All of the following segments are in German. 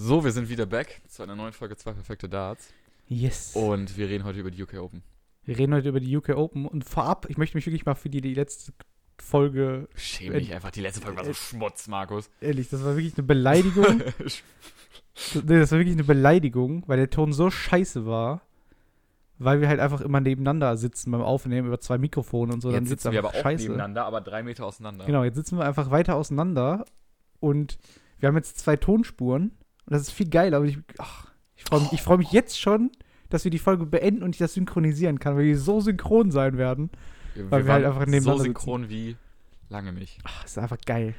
So, wir sind wieder back zu einer neuen Folge Zwei perfekte Darts. Yes. Und wir reden heute über die UK Open. Wir reden heute über die UK Open und vorab, ich möchte mich wirklich mal für die, die letzte Folge, Schäm dich einfach, die letzte Folge war so äh, Schmutz, Markus. ehrlich, das war wirklich eine Beleidigung. nee, das war wirklich eine Beleidigung, weil der Ton so scheiße war, weil wir halt einfach immer nebeneinander sitzen beim Aufnehmen über zwei Mikrofone und so. dann Jetzt sitzt sitzen wir aber auch scheiße. nebeneinander, aber drei Meter auseinander. Genau, jetzt sitzen wir einfach weiter auseinander und wir haben jetzt zwei Tonspuren und das ist viel geiler. Ich, ich freue mich, ich freu mich jetzt schon, dass wir die Folge beenden und ich das synchronisieren kann, weil wir so synchron sein werden. Wir, Weil wir halt einfach so nebeneinander synchron wie lange nicht. Ach, ist einfach geil.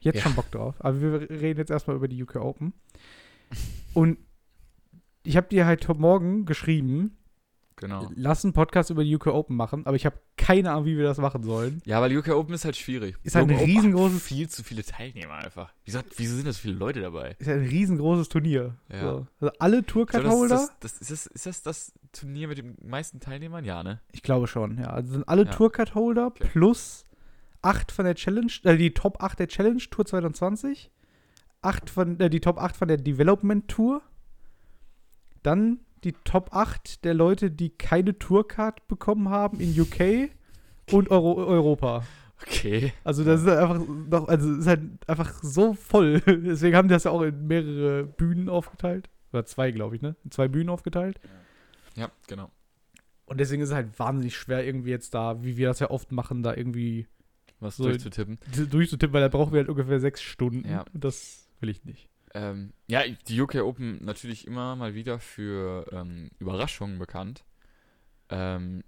Jetzt Ja. schon Bock drauf. Aber wir reden jetzt erstmal über die UK Open. Und ich habe dir halt heute Morgen geschrieben, Genau. lass einen Podcast über die UK Open machen, aber ich habe keine Ahnung, wie wir das machen sollen. Ja, weil die UK Open ist halt schwierig. Ist halt ein riesengroßes- Viel zu viele Teilnehmer einfach. Wieso, wieso sind das so viele Leute dabei? Ist ja ein riesengroßes Turnier. Ja. So. Also alle So, das, Tourcard-Holder, das, das, ist, das, ist das das Turnier mit den meisten Teilnehmern? Ja, ne? ich glaube schon, ja. Also sind alle Ja. Tourcard-Holder Okay. plus acht von der Challenge, äh, die Top 8 der Challenge Tour 2020, acht von, äh, die Top 8 von der Development Tour, dann die Top 8 der Leute, die keine Tourcard bekommen haben in UK und Euro Europa. Okay. Also das ist halt einfach noch, also ist halt einfach so voll. Deswegen haben die das ja auch in mehrere Bühnen aufgeteilt. Oder zwei, glaube ich, ne? In zwei Bühnen aufgeteilt. Ja, genau. Und deswegen ist es halt wahnsinnig schwer, irgendwie jetzt da, wie wir das ja oft machen, da irgendwie Was So- durchzutippen. durchzutippen, weil da brauchen wir halt ungefähr sechs Stunden. Ja. Und das will ich nicht. Ähm, ja, die UK Open natürlich immer mal wieder für ähm, Überraschungen bekannt. Ähm,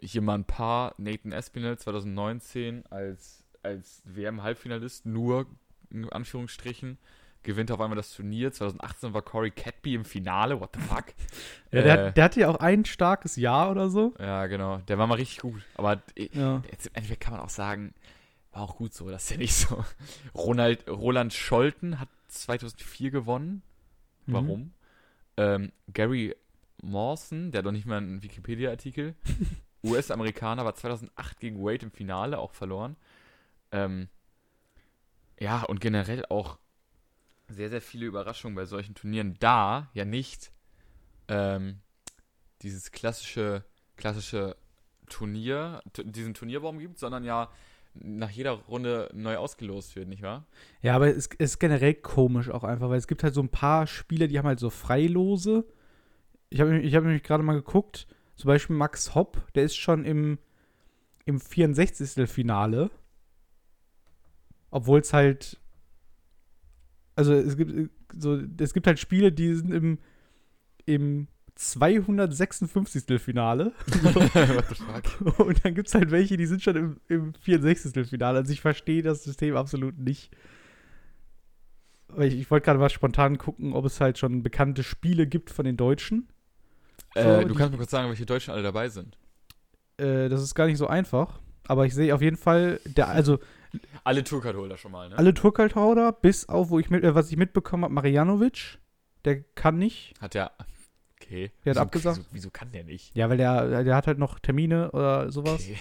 hier mal ein paar. Nathan Espinel 2019 als, als WM-Halbfinalist, nur in Anführungsstrichen. Gewinnt auf einmal das Turnier. 2018 war Corey Catby im Finale. What the fuck? Ja, der, Äh, hat, der hatte ja auch ein starkes Jahr oder so. ja, genau. Der war mal richtig gut. Aber äh, Ja. Jetzt im Endeffekt kann man auch sagen, war auch gut so, das ist ja nicht so. Ronald, Roland Scholten hat 2004 gewonnen. Mhm. Warum? Ähm, Gary Mawson, der hat doch nicht mal einen Wikipedia-Artikel. US-Amerikaner war 2008 gegen Wade im Finale auch verloren. Ähm, ja, und generell auch sehr, sehr viele Überraschungen bei solchen Turnieren. Da ja nicht ähm, dieses klassische, klassische Turnier, diesen Turnierbaum gibt, sondern ja nach jeder Runde neu ausgelost wird, nicht wahr? Ja, aber es ist generell komisch auch einfach, weil es gibt halt so ein paar Spiele, die haben halt so Freilose. Ich habe ich hab nämlich gerade mal geguckt, zum Beispiel Max Hopp, der ist schon im, im 64. Finale. Obwohl es halt. Also es gibt äh, so, es gibt halt Spiele, die sind im, im 256. Finale. What the fuck? Und dann gibt es halt welche, die sind schon im, im 64. Finale. Also ich verstehe das System absolut nicht. Ich, ich wollte gerade mal spontan gucken, ob es halt schon bekannte Spiele gibt von den Deutschen. Äh, So, du die- kannst mir kurz sagen, welche Deutschen alle dabei sind. Äh, das ist gar nicht so einfach. Aber ich sehe auf jeden Fall, der, also Alle Tourcard-Holder schon mal, ne? alle Turkaltauder, bis auf, wo ich mit, äh, was ich mitbekommen habe, Marianovic, der kann nicht. Hat der. Okay. Der hat wieso, abgesagt. Wieso, wieso kann der nicht? Ja, weil der, der hat halt noch Termine oder sowas. Okay.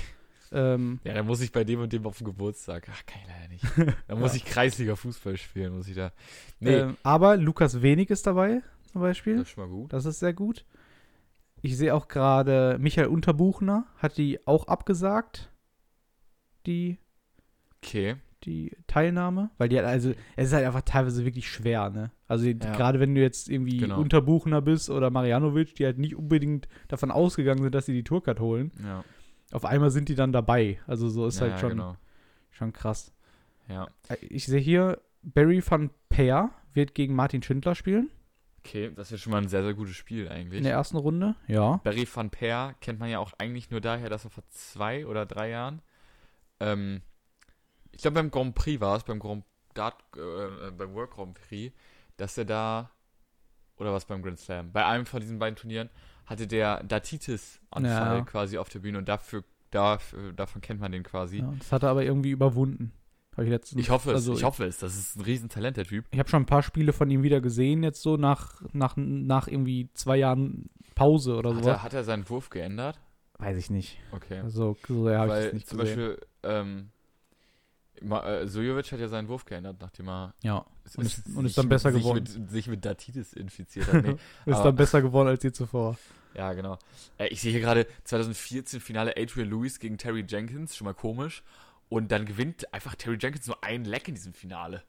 Ähm, Ja, dann muss ich bei dem und dem auf den Geburtstag. Ach, kann ich leider nicht. Dann muss Ja. ich Kreisliga Fußball spielen, muss ich da. Nee, ähm, aber Lukas Wenig ist dabei, zum Beispiel. das ist schon mal gut. Das ist sehr gut. Ich sehe auch gerade, Michael Unterbuchner hat die auch abgesagt, die, Okay. Die Teilnahme. Weil die hat, also, es ist halt einfach teilweise wirklich schwer, ne? Also, Ja. gerade wenn du jetzt irgendwie Genau. Unterbuchner bist oder Marianovic, die halt nicht unbedingt davon ausgegangen sind, dass sie die Tourcard holen, Ja. auf einmal sind die dann dabei. Also, so ist ja, halt schon, Genau. schon krass. Ja. Äh, Ich sehe hier, Barry van Peer wird gegen Martin Schindler spielen Okay, das ist schon mal ein sehr, sehr gutes Spiel in eigentlich. der ersten Runde. Ja. Barry van Peer kennt man ja auch eigentlich nur daher, dass er vor zwei oder drei Jahren, ähm, ich glaube beim Grand Prix war es, beim Grand Dart, äh, äh, beim World Grand Prix, dass er da, oder was beim Grand Slam, bei einem von diesen beiden Turnieren hatte der Datitis-Anfall Ja. quasi auf der Bühne und dafür, dafür, davon kennt man den quasi. ja. Das hat er aber irgendwie überwunden. Ich letztens. Ich hoffe es, also ich hoffe es, das ist ein Riesentalent, der Typ. Ich habe schon ein paar Spiele von ihm wieder gesehen, jetzt so nach, nach, nach irgendwie zwei Jahren Pause oder so. hat er seinen Wurf geändert? Weiß ich nicht. Okay. Also, so ja, habe ich Weil das nicht zum gesehen. Beispiel, ähm, äh, Sojovic hat ja seinen Wurf geändert, nachdem er Ja. Und ist- und ist sich dann mit- besser sich geworden. Mit, sich mit Datitis infiziert hat. Nee. Ist Aber- dann besser geworden als je zuvor. Ja, genau. Äh, ich sehe hier gerade 2014 Finale Adrian Lewis gegen Terry Jenkins, schon mal komisch. Und dann gewinnt einfach Terry Jenkins nur einen Leck in diesem Finale.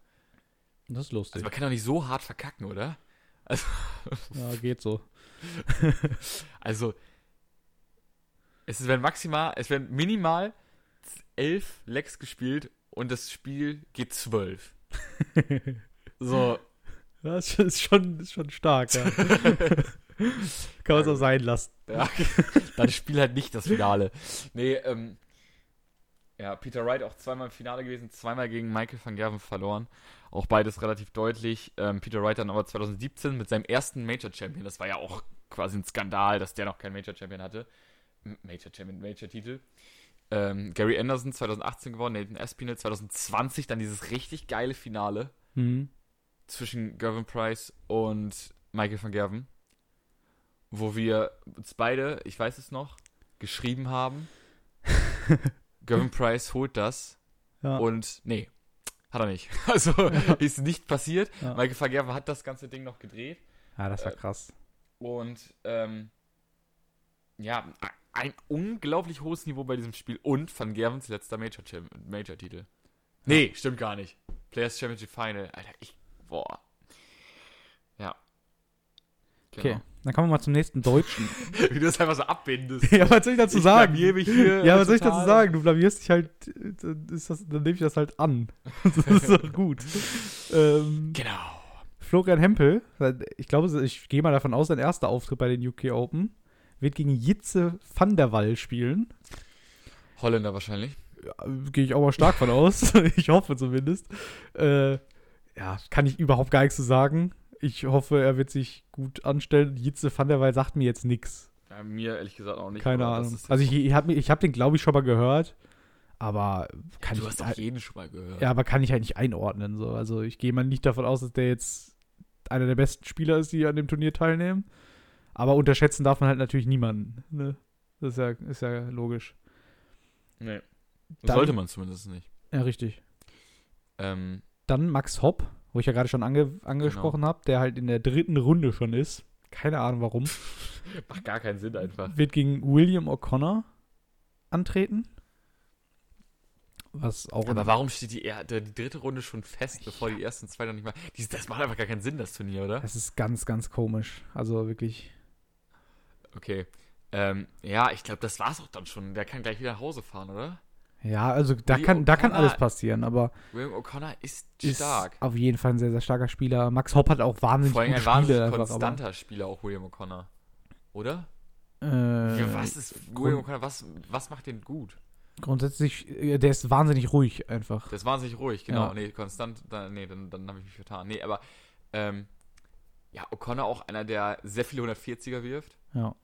Das ist lustig. Also man kann doch nicht so hart verkacken, oder? Also, ja, geht so. also es werden maximal, es werden minimal elf Lecks gespielt und das Spiel geht zwölf. So, Das ist schon, ist schon stark, ja. Kann man es auch sein lassen. Ja, dann spiel halt nicht das Finale. Nee, ähm, ja, Peter Wright auch zweimal im Finale gewesen, zweimal gegen Michael van Gerven verloren. Auch beides relativ deutlich. Ähm, Peter Wright dann aber 2017 mit seinem ersten Major Champion. Das war ja auch quasi ein Skandal, dass der noch keinen Major Champion hatte. Major Champion, Major Titel. Ähm, Gary Anderson 2018 gewonnen, Nathan Espinel 2020 dann dieses richtig geile Finale Mhm. zwischen Gervin Price und Michael van Gerven, wo wir uns beide, ich weiß es noch, geschrieben haben, Gervin Price holt das Ja. und nee, hat er nicht. Also ist nicht passiert. Ja. Michael van Gerven hat das ganze Ding noch gedreht ja, das war äh, krass. und ähm, ja, ein unglaublich hohes Niveau bei diesem Spiel und Van Gervens letzter Major- Major-Titel. Nee, stimmt gar nicht. Players Championship Final. Alter, ich, boah. Ja. Genau. Okay, dann kommen wir mal zum nächsten Deutschen. Wie du das einfach so abbindest. ja, was soll ich dazu Ich sagen? blamier mich hier, ja, was soll ich dazu sagen? Du blamierst dich halt, äh, dann, ist das, dann nehme ich das halt an. das ist doch gut. ähm, Genau. Florian Hempel, ich glaube, ich gehe mal davon aus, sein erster Auftritt bei den UK Open, wird gegen Jitze van der Wall spielen. Holländer wahrscheinlich. Ja, Gehe ich auch mal stark von aus. ich hoffe zumindest. Äh, ja, kann ich überhaupt gar nichts zu sagen. Ich hoffe, er wird sich gut anstellen. Jitze van der Wall sagt mir jetzt nichts. Ja, mir ehrlich gesagt auch nicht. Keine Ahnung. Also ich, auch- ich habe ich hab den, glaube ich, schon mal gehört. Aber kann du ich hast doch halt, jeden schon mal gehört. ja, aber kann ich halt nicht einordnen. So. Also ich gehe mal nicht davon aus, dass der jetzt einer der besten Spieler ist, die an dem Turnier teilnehmen. Aber unterschätzen darf man halt natürlich niemanden. Ne? Das ist ja, ist ja logisch. Nee. Dann- Sollte man zumindest nicht. Ja, richtig. Ähm, Dann Max Hopp, wo ich ja gerade schon ange angesprochen habe, der halt in der dritten Runde schon ist. Keine Ahnung warum. macht gar keinen Sinn einfach. Wird gegen William O'Connor antreten. Was auch Aber warum steht die, die dritte Runde schon fest, bevor die ersten zwei noch nicht mal. Das macht einfach gar keinen Sinn, das Turnier, oder? Das ist ganz, ganz komisch. Also wirklich. Okay. Ähm, ja, ich glaube, das war's auch dann schon. Der kann gleich wieder nach Hause fahren, oder? Ja, also da William kann, da kann alles passieren, aber William O'Connor ist ist stark. auf jeden Fall ein sehr, sehr starker Spieler. Max Hopp hat auch wahnsinnig Vor allem gute ein wahnsinnig Spiele. Konstanter Spieler, auch William O'Connor. Oder? aber, Ja, äh, was ist William O'Connor? Was, was macht den gut? grundsätzlich, äh, der ist wahnsinnig ruhig einfach. Der ist wahnsinnig ruhig, genau. Ja. Nee, konstant, da, nee, dann, dann habe ich mich vertan. Nee, aber ähm, ja, O'Connor auch einer, der sehr viele 140er wirft. Ja.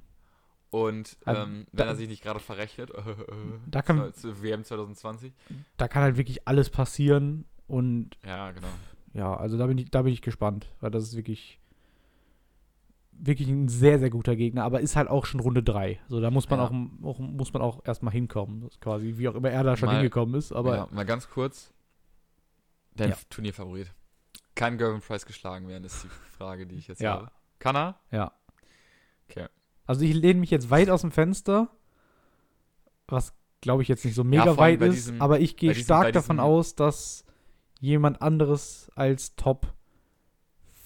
Und Also, ähm, da- wenn er sich nicht gerade verrechnet, äh, Da kann- zur WM 2020. Da kann halt wirklich alles passieren und Ja, genau. ja, also da bin ich, da bin ich gespannt, weil das ist wirklich, wirklich ein sehr, sehr guter Gegner, aber ist halt auch schon Runde 3. So, da muss man Ja. auch, auch, muss man auch erstmal hinkommen, quasi, wie auch immer er da schon Mal- hingekommen ist, aber ja, mal ganz kurz. Dein Ja. Turnierfavorit. Kann Gervin Price geschlagen werden, ist die Frage, die ich jetzt Ja. habe. Kann er? ja. Okay. Also ich lehne mich jetzt weit aus dem Fenster, was glaube ich jetzt nicht so mega allem weit ist, diesem- aber ich gehe diesem- stark bei davon diesem- aus, dass jemand anderes als Top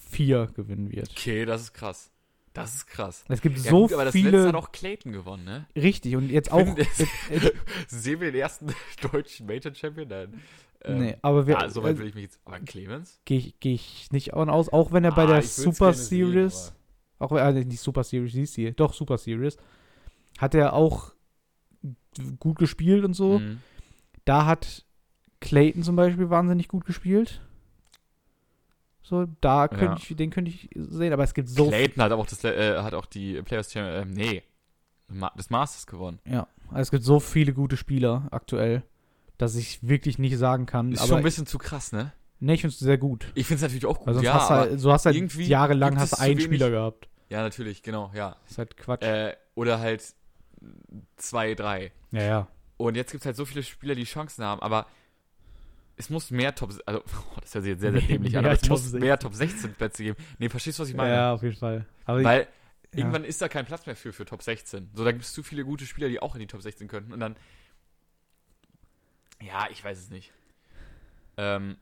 4 gewinnen wird. Okay, das ist krass. Das ist krass. Es gibt Ja, so gut, aber das letzte viele. hat auch Clayton gewonnen, ne? richtig, und jetzt auch. Sehen wir den ersten deutschen Major Champion? Nein. Ähm, nee, aber wir, ja, so weit äh, will ich mich jetzt. Aber Clemens? gehe ich, geh ich nicht aus, auch wenn er bei Ah, der Super gerne sehen, Series, auch äh, nicht Super Series, hieß die, doch Super Series, hat er auch gut gespielt und so. Mhm. Da hat Clayton zum Beispiel wahnsinnig gut gespielt. So, da könnte Ja. ich, den könnte ich sehen, aber es gibt so Clayton hat auch, das, äh, hat auch die Players Champion. Ähm, nee. Des Masters gewonnen. ja, also es gibt so viele gute Spieler aktuell, dass ich wirklich nicht sagen kann. Ist aber schon ein bisschen zu krass, ne? nee, ich finde es sehr gut. Ich finde es natürlich auch gut. Sonst ja, hast halt, so hast du halt irgendwie jahrelang hast einen Spieler gehabt. Ja, natürlich, genau, ja. Ist halt Quatsch. Äh, oder halt zwei, drei. ja, ja. Und jetzt gibt es halt so viele Spieler, die Chancen haben, aber es muss mehr Top, also oh, das hört sich jetzt sehr, sehr dämlich an, aber es Top muss 16. mehr Top 16 Plätze geben. Nee, verstehst du, was ich meine? Ja, auf jeden Fall. Aber ich, Weil ja. irgendwann ist da kein Platz mehr für, für Top 16. So, da gibt es zu viele gute Spieler, die auch in die Top 16 könnten. Und dann. Ja, ich weiß es nicht. Ähm,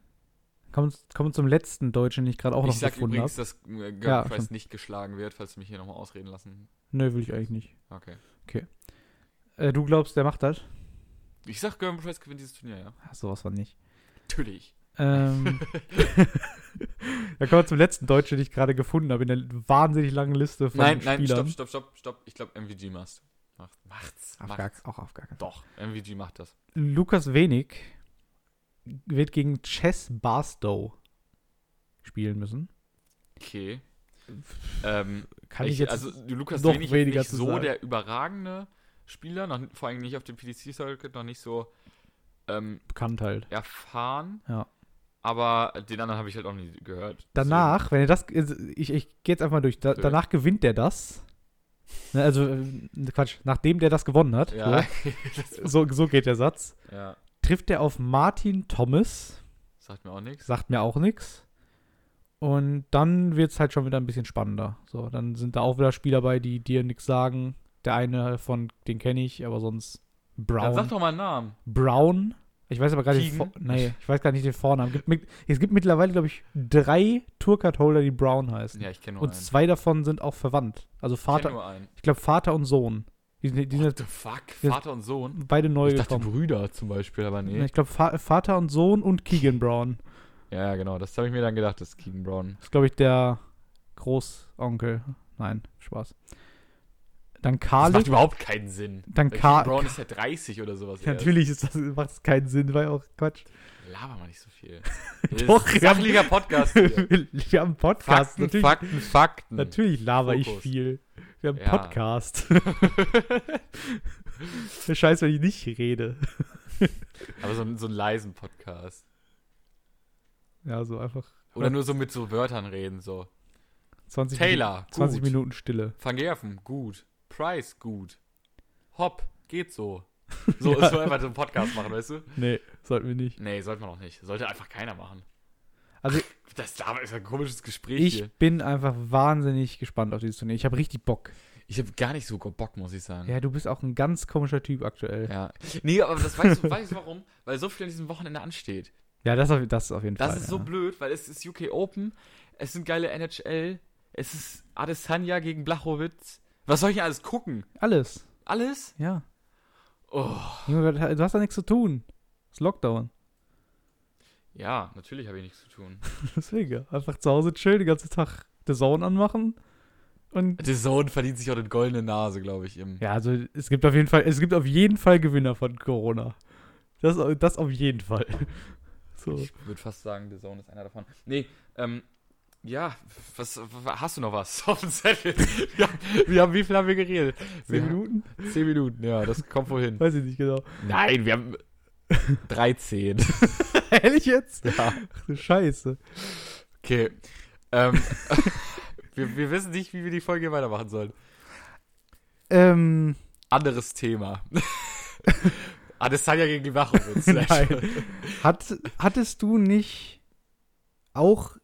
kommen, kommen zum letzten Deutschen, den ich gerade auch noch ich sag gefunden übrigens, habe. dass äh, Ja, Gerben Price schon. nicht geschlagen wird, falls du mich hier nochmal ausreden lassen. Nö, will ich eigentlich nicht. Okay. Äh, du glaubst, der macht das? Ich sag, Gerben Price gewinnt dieses Turnier, ja. Ach, sowas von nicht. Natürlich. Ähm, da kommen wir zum letzten Deutschen, den ich gerade gefunden habe, in der wahnsinnig langen Liste von Nein, nein, Spielern. stopp, stopp, stopp, stopp. Ich glaube, MVG macht's. Macht, macht's. Auf macht's. gar, auch auf gar keinen Fall. Doch, MVG macht das. Lukas Wenig wird gegen Chess Barstow spielen müssen. Okay. Ähm, Kann ich, ich, jetzt also Lukas noch Wenig ist weniger nicht so sagen. der überragende Spieler, noch, vor allem nicht auf dem PDC-Circuit, noch nicht so ähm, bekannt halt. erfahren. Ja. Aber den anderen habe ich halt auch nie gehört. Danach, wenn er das, also ich, ich gehe jetzt einfach mal durch, da, Okay. danach gewinnt er das. Ne, also, äh, Quatsch, nachdem der das gewonnen hat, ja, so, so, so geht der Satz, ja, trifft er auf Martin Thomas, sagt mir auch nichts. sagt mir auch nichts. Und dann wird es halt schon wieder ein bisschen spannender. So, dann sind da auch wieder Spieler bei, die dir nichts sagen. Der eine von, den kenne ich, aber sonst Dann Brown. sag doch mal einen Namen. Brown. Ich weiß aber gar nicht, nee, ich weiß gar nicht den Vornamen. Gibt mit- Es gibt mittlerweile, glaube ich, drei Tourcard-Holder, die Brown heißen. Ja, ich kenne nur und einen. zwei davon sind auch verwandt. Also ich Vater, einen. ich glaube Vater und Sohn. Die, die What sind the fuck? Vater und Sohn? beide neu Ich dachte gekommen. Brüder zum Beispiel, aber nee. Ich glaube Va Vater und Sohn und Keegan Brown. Ja, ja, genau. Das habe ich mir dann gedacht, das ist Keegan Brown. Das ist, glaube ich, der Großonkel. Nein, Spaß. Dann Das Kalik. macht überhaupt keinen Sinn. Dann Weil Ka- Keegan Brown ist ja 30 oder sowas. erst. Natürlich ist das, macht das keinen Sinn, war ja auch Quatsch. Laber mal nicht so viel. Doch, das sachlicher Podcast hier. Wir haben einen Podcast. Fakten, natürlich, Fakten, Fakten. natürlich laber ich Fokus. viel. Wir haben einen Ja. Podcast. Der Scheiß, wenn ich nicht rede. Aber so, ein- so einen leisen Podcast. Ja, so einfach Oder nur so mit so Wörtern reden, so. 20, Minuten, Taylor, 20 gut. Minuten Stille. Van Gerven, gut. Price, gut. Hopp, geht so. So ist so einfach so einen Podcast machen, weißt du? Nee, sollten wir nicht. Nee, sollte man auch nicht. Sollte einfach keiner machen. Also Das da ist ein komisches Gespräch ich hier. bin einfach wahnsinnig gespannt auf dieses Turnier. Ich habe richtig Bock. Ich habe gar nicht so Bock, muss ich sagen. Ja, du bist auch ein ganz komischer Typ aktuell. Ja. Nee, aber das weißt du, weißt du warum? Weil so viel an diesem Wochenende ansteht. Ja, das, auf, das auf jeden Das Fall. ist so ja. blöd, weil es ist UK Open, es sind geile NHL, es ist Adesanya gegen Blachowitz. Was soll ich denn alles gucken? Alles. Alles? Ja. Oh. Junge, du hast da nichts zu tun. Das ist Lockdown. Ja, natürlich habe ich nichts zu tun. Deswegen, einfach zu Hause chillen, den ganzen Tag The Zone anmachen. Und The Zone verdient sich auch eine goldene Nase, glaube ich. Im ja, also es gibt auf jeden Fall, es gibt auf jeden Fall Gewinner von Corona. Das, das auf jeden Fall. So. Ich würde fast sagen, The Zone ist einer davon. Nee, ähm, ja, was, hast du noch was auf dem Zettel? ja, wir haben, wie viel haben wir geredet? Zehn Minuten? Zehn Minuten, ja, das kommt wohin. Weiß ich nicht genau. Nein, wir haben 13. Ehrlich jetzt? ja. Ach du Scheiße. Okay. Ähm, wir, wir wissen nicht, wie wir die Folge weitermachen sollen. Ähm, Anderes Thema. Adesanya gegen Nein. schön. hat, hattest du nicht auch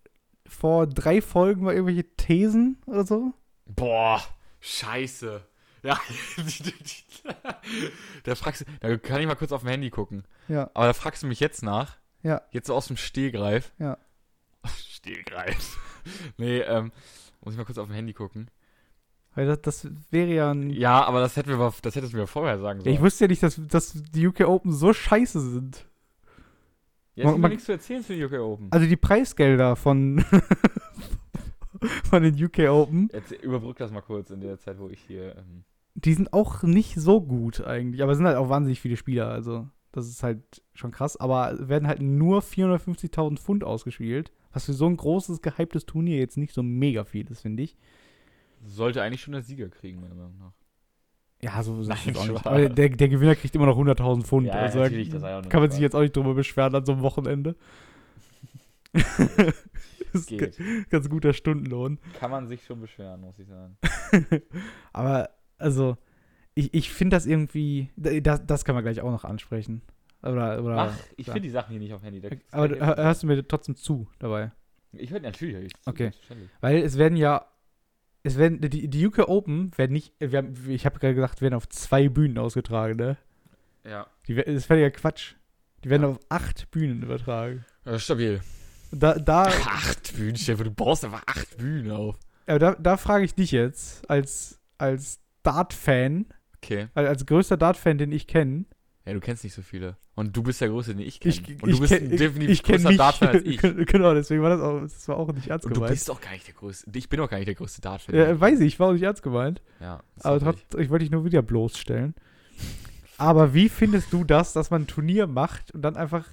vor drei Folgen mal irgendwelche Thesen oder so? Boah, scheiße. Ja, da fragst du, da kann ich mal kurz auf dem Handy gucken. Ja, Aber da fragst du mich jetzt nach. Ja. Jetzt so aus dem Stehgreif. Ja. Stehgreif. nee, ähm, muss ich mal kurz auf dem Handy gucken. weil das, das wäre ja ein. Ja, aber das hätten wir, das hättest du mir vorher sagen Ja, sollen. ich wusste ja nicht, dass, dass die UK Open so scheiße sind. Jetzt man- man- nichts zu erzählen für die UK Open. Also die Preisgelder von, von den UK Open, Jetzt überbrück das mal kurz in der Zeit, wo ich hier. Ähm, die sind auch nicht so gut eigentlich. Aber es sind halt auch wahnsinnig viele Spieler. Also das ist halt schon krass. Aber werden halt nur 450.000 Pfund ausgespielt. Was für so ein großes, gehyptes Turnier jetzt nicht so mega viel ist, finde ich. sollte eigentlich schon der Sieger kriegen, meiner Meinung nach. Ja, so ist es auch nicht. Aber der, der Gewinner kriegt immer noch 100.000 Pfund. Ja, also ja kann man Spaß. sich jetzt auch nicht drüber beschweren an so einem Wochenende. das ist Geht. ganz guter Stundenlohn. Kann man sich schon beschweren, muss ich sagen. Aber, also, ich, ich finde das irgendwie, das, das kann man gleich auch noch ansprechen. Oder, oder, Ach, ich ja. finde die Sachen hier nicht auf Handy. Aber du- hörst du mir trotzdem zu dabei? ich höre natürlich. ich Okay. Weil es werden ja, es werden, die, die UK Open werden nicht, haben, ich habe gerade gesagt, werden auf zwei Bühnen ausgetragen, ne? Ja. Die, das wäre ja Quatsch. Die werden auf acht Bühnen übertragen. ja. Stabil. Da, da, Acht Bühnen, Stefan, du baust einfach acht Bühnen auf. aber da, da frage ich dich jetzt, als, als Dart-Fan, Okay. als, als größter Dart-Fan, den ich kenne. Ja, du kennst nicht so viele. Und du bist der Größte, den ich kenne. Ich, Und ich du bist kenn- definitiv ich kenn größer Dart-Fan als ich. Genau, deswegen war das auch, das war auch nicht ernst Und du gemeint. bist auch gar nicht der Größte. Ich bin auch gar nicht der größte Dart-Fan. Ja, weiß ich, war auch nicht ernst gemeint. Ja, Aber trotzdem, ich wollte dich nur wieder bloßstellen. Aber wie findest du das, dass man ein Turnier macht und dann einfach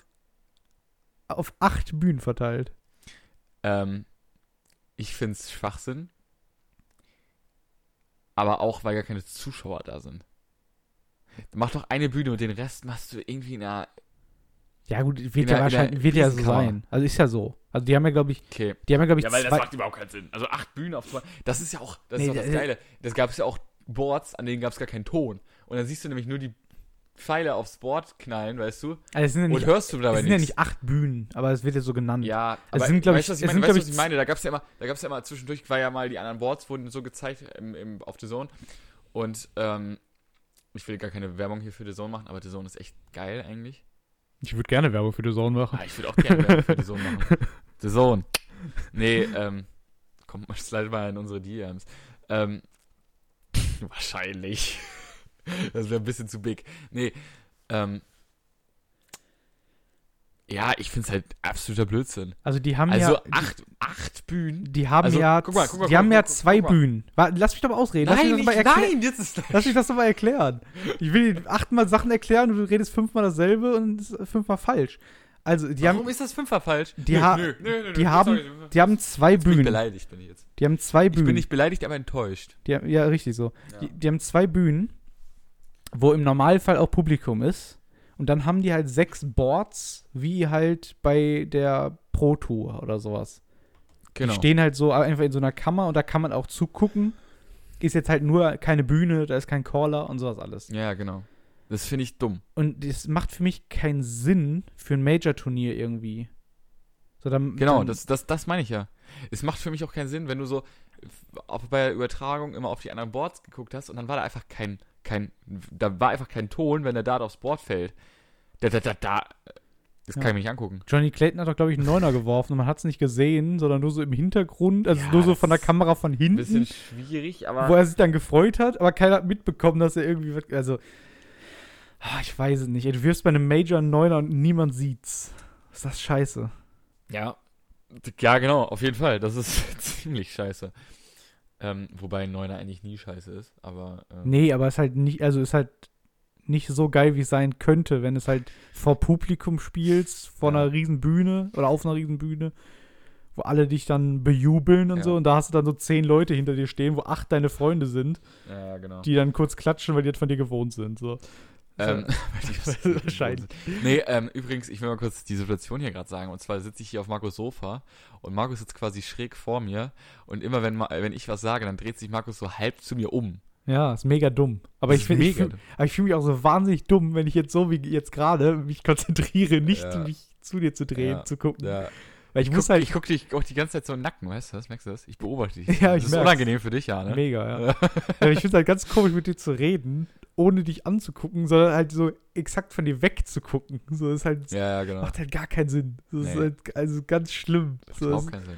auf acht Bühnen verteilt? Ähm, ich finde es Schwachsinn. Aber auch, weil gar keine Zuschauer da sind. Mach doch eine Bühne und den Rest machst du irgendwie in einer. Ja, gut, wird ja wahrscheinlich, wird ja so sein. Also ist ja so. Also die haben ja, glaube ich, Okay. die haben ja, glaube ich, Ja, weil das macht überhaupt keinen Sinn. Also acht Bühnen auf zwei. Das ist ja auch, das Nee, ist doch das äh, Geile. Das gab es ja auch Boards, an denen gab es gar keinen Ton. Und dann siehst du nämlich nur die Pfeile aufs Board knallen, weißt du? Also es sind ja Und nicht, hörst du es dabei sind ja nichts. nicht acht Bühnen, aber es wird ja so genannt. Ja, Es aber sind, glaub weißt ich- du, was ich es meine? sind, Weißt was ich, meine? Da gab es ja immer, da gab es ja immer zwischendurch, weil ja mal die anderen Boards wurden so gezeigt im, im, auf The Zone. Und ähm, ich will gar keine Werbung hier für The Zone machen, aber The Zone ist echt geil eigentlich. Ich würde gerne Werbung für die Zone machen. Ah, ich würde auch gerne Werbung für The Zone machen. The Zone. Nee, ähm, kommt mal, slide mal in unsere DMs. Ähm, wahrscheinlich. Das wäre ein bisschen zu big. Nee, ähm, ja, ich finde es halt absoluter Blödsinn. Also die haben Also ja. acht, acht Bühnen. Die haben Also, ja, guck mal, guck mal, die guck haben ja guck mal, zwei. Bühnen. Lass mich doch mal ausreden. Lass mich das mal erklären. jetzt ist Lass mich das doch mal erklären. Ich will dir achtmal Sachen erklären und du redest fünfmal dasselbe und ist fünfmal falsch. Also, die Warum haben, ist das Fünfer falsch? Die ha- die haben- die haben zwei Ich bin Bühnen. beleidigt, bin ich jetzt. Die haben zwei Ich Bühnen. bin nicht beleidigt, aber enttäuscht. die ja, richtig so. Ja. Die, die haben zwei Bühnen, wo im Normalfall auch Publikum ist. Und dann haben die halt sechs Boards, wie halt bei der Pro Tour oder sowas. Genau. Die stehen halt so einfach in so einer Kammer und da kann man auch zugucken. Ist jetzt halt nur keine Bühne, da ist kein Caller und sowas alles. Ja, genau. Das finde ich dumm. Und das macht für mich keinen Sinn für ein Major-Turnier irgendwie. So, dann, Genau, dann, das, das, das meine ich ja. Es macht für mich auch keinen Sinn, wenn du so auch bei der Übertragung immer auf die anderen Boards geguckt hast und dann war da einfach kein, kein, da war einfach kein Ton, wenn der Dart aufs Board fällt. Da, da, da, da. Das kann Ja. ich mir nicht angucken. Johnny Clayton hat doch, glaube ich, einen Neuner geworfen und man hat es nicht gesehen, sondern nur so im Hintergrund, also Ja, nur so von der Kamera von Ein hinten, bisschen schwierig, aber. wo er sich dann gefreut hat, aber keiner hat mitbekommen, dass er irgendwie, also, ah, ich weiß es nicht. Ey, Du wirfst bei einem Major einen Neuner und niemand sieht's. Ist das scheiße. Ja. Ja, genau, auf jeden Fall. Das ist ziemlich scheiße. Ähm, wobei ein Neuner eigentlich nie scheiße ist, aber. ähm, Nee, aber ist halt nicht, also ist halt nicht so geil, wie es sein könnte, wenn es halt vor Publikum spielst, vor Ja. einer riesen Bühne oder auf einer riesen Bühne, wo alle dich dann bejubeln und Ja. so und da hast du dann so zehn Leute hinter dir stehen, wo acht deine Freunde sind, Ja, genau. die dann kurz klatschen, weil die jetzt von dir gewohnt sind. So. Ähm, Wahrscheinlich. Nee, ähm, übrigens, ich will mal kurz die Situation hier gerade sagen. Und zwar sitze ich hier auf Markus Sofa und Markus sitzt quasi schräg vor mir. Und immer wenn, wenn ich was sage, dann dreht sich Markus so halb zu mir um. Ja, ist mega dumm. Aber Das ich ist finde ich mega fühl, fühle mich auch so wahnsinnig dumm, wenn ich jetzt so wie jetzt gerade mich konzentriere, nicht Ja. mich zu dir zu drehen, Ja. zu gucken. Ja. Weil ich, Ich, muss guck, halt ich guck dich auch die ganze Zeit so den Nacken, weißt du das? Merkst du das? Ich beobachte dich. Ja, ich Das ist merk's. unangenehm für dich, ja, ne? Mega, ja ich finde es halt ganz komisch, mit dir zu reden, ohne dich anzugucken, sondern halt so exakt von dir wegzugucken. So ist halt, Ja, ja, genau. macht halt gar keinen Sinn. Das ist Nee. halt also ganz schlimm. Macht So, überhaupt das, keinen Sinn.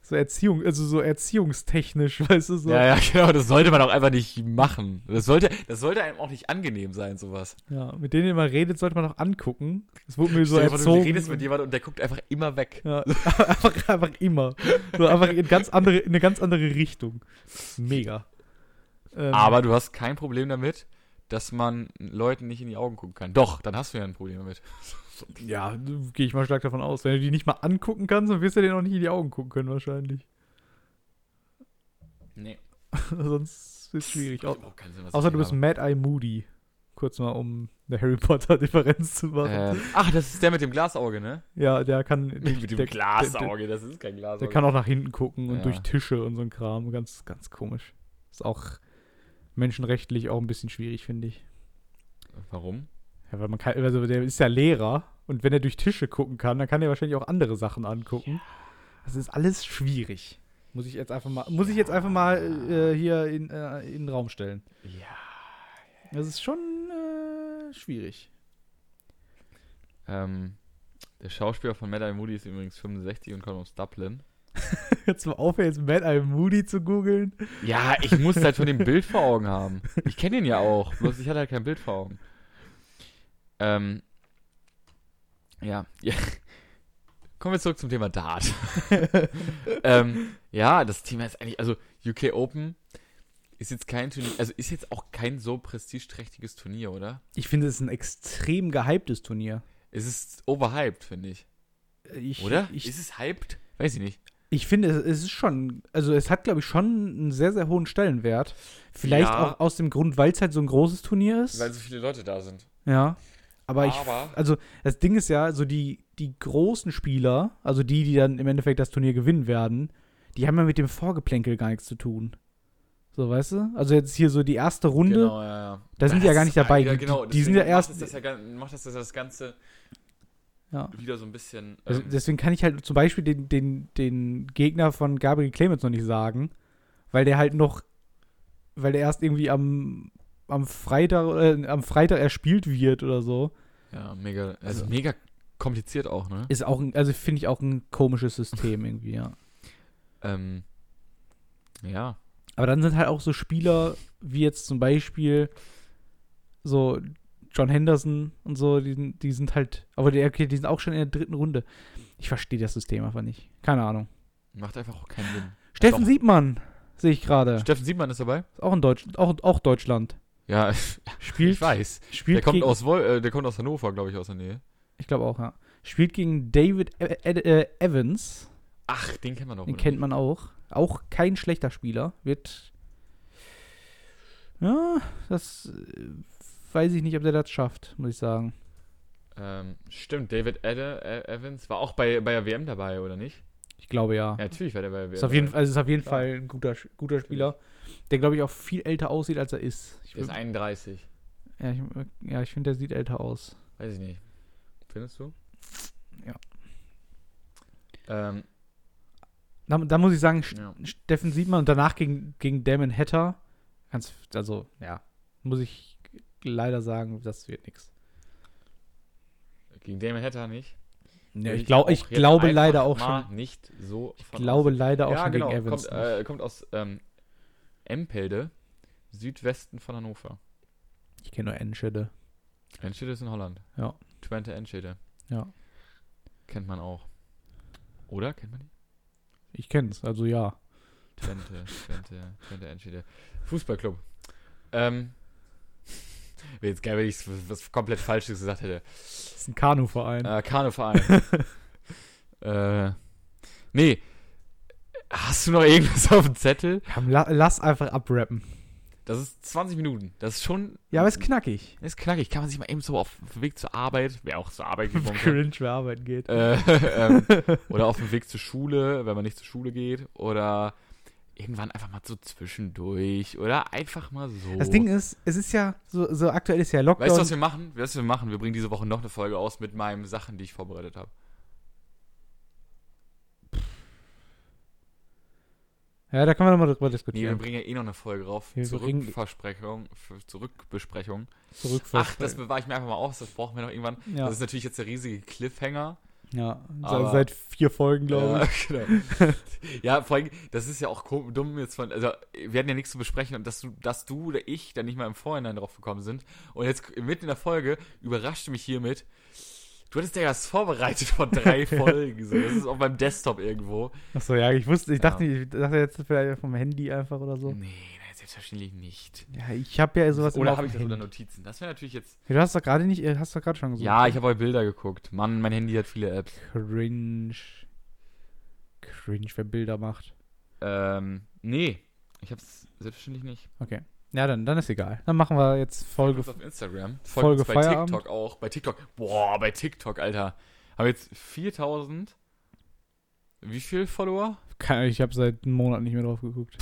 so Erziehung, also so erziehungstechnisch, weißt du, so. Ja, ja, genau. Das sollte man auch einfach nicht machen. Das sollte, das sollte einem auch nicht angenehm sein, sowas. Ja, mit denen ihr mal redet, sollte man auch angucken. Das wurde mir so Stell erzogen. Du redest mit jemandem und der guckt einfach immer weg. ja, einfach, einfach immer. So einfach in, ganz andere, in eine ganz andere Richtung. Mega. Ähm, Aber du hast kein Problem damit, dass man Leuten nicht in die Augen gucken kann. Doch, dann hast du ja ein Problem damit. Ja, gehe ich mal stark davon aus. Wenn du die nicht mal angucken kannst, dann wirst du denen auch nicht in die Augen gucken können, wahrscheinlich. Nee. Sonst ist es schwierig. Au Sinn, außer du bist Mad Eye Moody. Kurz mal, um eine Harry Potter-Differenz zu machen. Ähm, ach, das ist der mit dem Glasauge, ne? Ja, der kann. mit dem der, Der, Glasauge, das ist kein Glasauge. der kann auch nach hinten gucken und Ja. durch Tische und so ein Kram. Ganz, ganz komisch. Ist auch menschenrechtlich auch ein bisschen schwierig, finde ich. Warum? Ja, weil man kann, also der ist ja Lehrer und wenn er durch Tische gucken kann, dann kann er wahrscheinlich auch andere Sachen angucken. Das ist alles schwierig. Muss ich jetzt einfach mal, muss ich jetzt einfach mal äh, hier in, äh, in den Raum stellen. Ja. Das ist schon äh, schwierig. Ähm, der Schauspieler von Mad Eye Moody ist übrigens 65 und kommt aus Dublin. Jetzt mal aufhören, jetzt Mad Eye Moody zu googeln. Ja, ich muss halt von dem Bild vor Augen haben. Ich kenne ihn ja auch, bloß ich hatte halt kein Bild vor Augen. Ähm, ja, ja. Kommen wir zurück zum Thema Dart. ähm, ja, das Thema ist eigentlich, also UK Open ist jetzt kein Turnier, also ist jetzt auch kein so prestigeträchtiges Turnier, oder? Ich finde, es ist ein extrem gehyptes Turnier. Es ist overhyped, finde ich. Ich, Oder? Ich, ist es hyped? Weiß ich nicht. Ich finde, es ist schon, also es hat, glaube ich, schon einen sehr, sehr hohen Stellenwert. Vielleicht Ja. auch aus dem Grund, weil es halt so ein großes Turnier ist. Weil so viele Leute da sind. ja. Aber ich, Aber- also das Ding ist ja, so die, die großen Spieler, also die, die dann im Endeffekt das Turnier gewinnen werden, die haben ja mit dem Vorgeplänkel gar nichts zu tun. So, weißt du? Also jetzt hier so die erste Runde, Genau, ja, ja. da sind die ja gar nicht dabei. Ja, genau. die, die sind ja erst. Macht das, ja, macht das, das Ganze ja. wieder so ein bisschen. Also ähm, deswegen kann ich halt zum Beispiel den, den, den Gegner von Gabriel Clemens noch nicht sagen, weil der halt noch, weil der erst irgendwie am, am Freitag äh, am Freitag erspielt wird oder so. ja, mega. Also, Also- mega kompliziert auch, ne? Ist auch, ein, also finde ich auch ein komisches System irgendwie, ja. Ähm, ja. Aber dann sind halt auch so Spieler wie jetzt zum Beispiel so John Henderson und so, die, sind- die sind halt, aber die, okay, die sind auch schon in der dritten Runde. Ich verstehe das System einfach nicht. Keine Ahnung. Macht einfach auch keinen Sinn. Steffen Doch. Siebmann sehe ich gerade. Steffen Siebmann ist dabei? Ist auch in Deutsch, auch, auch Deutschland. Ja, Spielt, ich weiß. spielt Der kommt, gegen, aus Wol äh, der kommt aus Hannover, glaube ich, aus der Nähe. ich glaube auch, ja. Spielt gegen David e Ed äh, Evans. Ach, den kennt man doch. Den kennt nicht? man auch. Auch kein schlechter Spieler. Wird. Ja, das äh, weiß ich nicht, ob der das schafft, muss ich sagen. Ähm, stimmt, David Ede, äh, Evans war auch bei, bei der WM dabei, oder nicht? Ich glaube ja. Ja, natürlich war der bei der WM. ist auf jeden, also ist auf jeden Klar. Fall ein guter, guter Spieler, der glaube ich auch viel älter aussieht, als er ist. Ich, Der ist 31. ja, ich, ja, ich finde, der sieht älter aus. Weiß ich nicht. Findest du? Ja. Ähm, Da, da muss ich sagen, ja. Steffen Siebmann und danach gegen, gegen Damon Hatter. Ganz, also, ja, muss ich leider sagen, das wird nichts. Gegen Damon Hatter nicht. Will ich, glaub, ich glaube leider auch schon. nicht so Ich glaube aus. leider auch ja, schon genau. gegen Evans. kommt, äh, kommt aus ähm, Empelde, Südwesten von Hannover. ich kenne nur Enschede. Enschede ist in Holland. Ja. Twente Enschede. Ja. Kennt man auch. Oder? Kennt man die? Ich kenne es, also ja. Twente, Twente, Twente Enschede. Fußballclub. Ähm. Wäre jetzt geil, wenn ich was, komplett Falsches gesagt hätte. Das ist ein Kanuverein. Äh, Kanuverein. äh. Nee. Hast du noch irgendwas auf dem Zettel? Komm, la lass einfach abrappen. Das ist 20 Minuten. Das ist schon. Ja, aber ist knackig. ist knackig. Kann man sich mal eben so auf dem Weg zur Arbeit, wer auch zur Arbeit geht, Cringe, wer arbeiten geht. äh, ähm, oder auf dem Weg zur Schule, wenn man nicht zur Schule geht, oder irgendwann einfach mal so zwischendurch, oder einfach mal so. Das Ding ist, es ist ja, so, so aktuell ist ja Lockdown. weißt du, was wir machen? Weißt du, was wir machen? Wir bringen diese Woche noch eine Folge aus mit meinen Sachen, die ich vorbereitet habe. ja, da können wir nochmal drüber Nee, wir diskutieren. bringen ja eh noch eine Folge drauf. Wir F- Zurückbesprechung. Zurück Ach, das bewahre ich mir einfach mal aus, das brauchen wir noch irgendwann. ja, Das ist natürlich jetzt der riesige Cliffhanger. Ja. aber- seit vier Folgen, glaube ich. Ja, genau. ja, vor allem, das ist ja auch dumm jetzt von, also wir hatten ja nichts zu besprechen und dass du, dass du oder ich dann nicht mal im Vorhinein drauf gekommen sind. Und jetzt mitten in der Folge überraschte mich hiermit, du hattest ja was vorbereitet von drei Folgen. So. Das ist auch beim Desktop irgendwo. Achso, ja, ich wusste, ich Ja. dachte, ich dachte jetzt vielleicht vom Handy einfach oder so. Nee, selbstverständlich nicht. Ja, ich habe ja sowas Oder habe ich das unter Handy. Notizen? Das wäre natürlich jetzt. Ja, Du hast doch gerade nicht, äh, hast doch gerade schon gesagt. Ja, ich habe euch Bilder geguckt. Mann, mein Handy hat viele Apps. Cringe. Cringe, wer Bilder macht. Ähm, nee, ich hab's selbstverständlich nicht. Okay. Ja, dann, dann ist egal. Dann machen wir jetzt Folge. Folgt auf Instagram. Folgt Folge uns bei Feierabend. TikTok auch. Bei TikTok. Boah, bei TikTok, Alter. Haben wir jetzt 4000. Wie viel Follower? Keine, ich habe seit einem Monat nicht mehr drauf geguckt.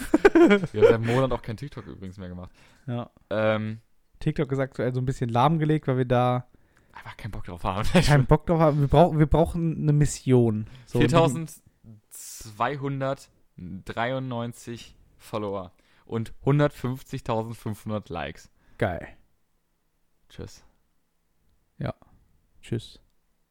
Wir haben seit einem Monat auch kein TikTok übrigens mehr gemacht. Ja. Ähm, TikTok ist aktuell so ein bisschen lahmgelegt, weil wir da Einfach keinen Bock drauf haben. keinen Bock drauf haben. Wir, brauch, wir brauchen eine Mission. So, 4293 Follower und 150.500 Likes. Geil. Tschüss. Tschüss.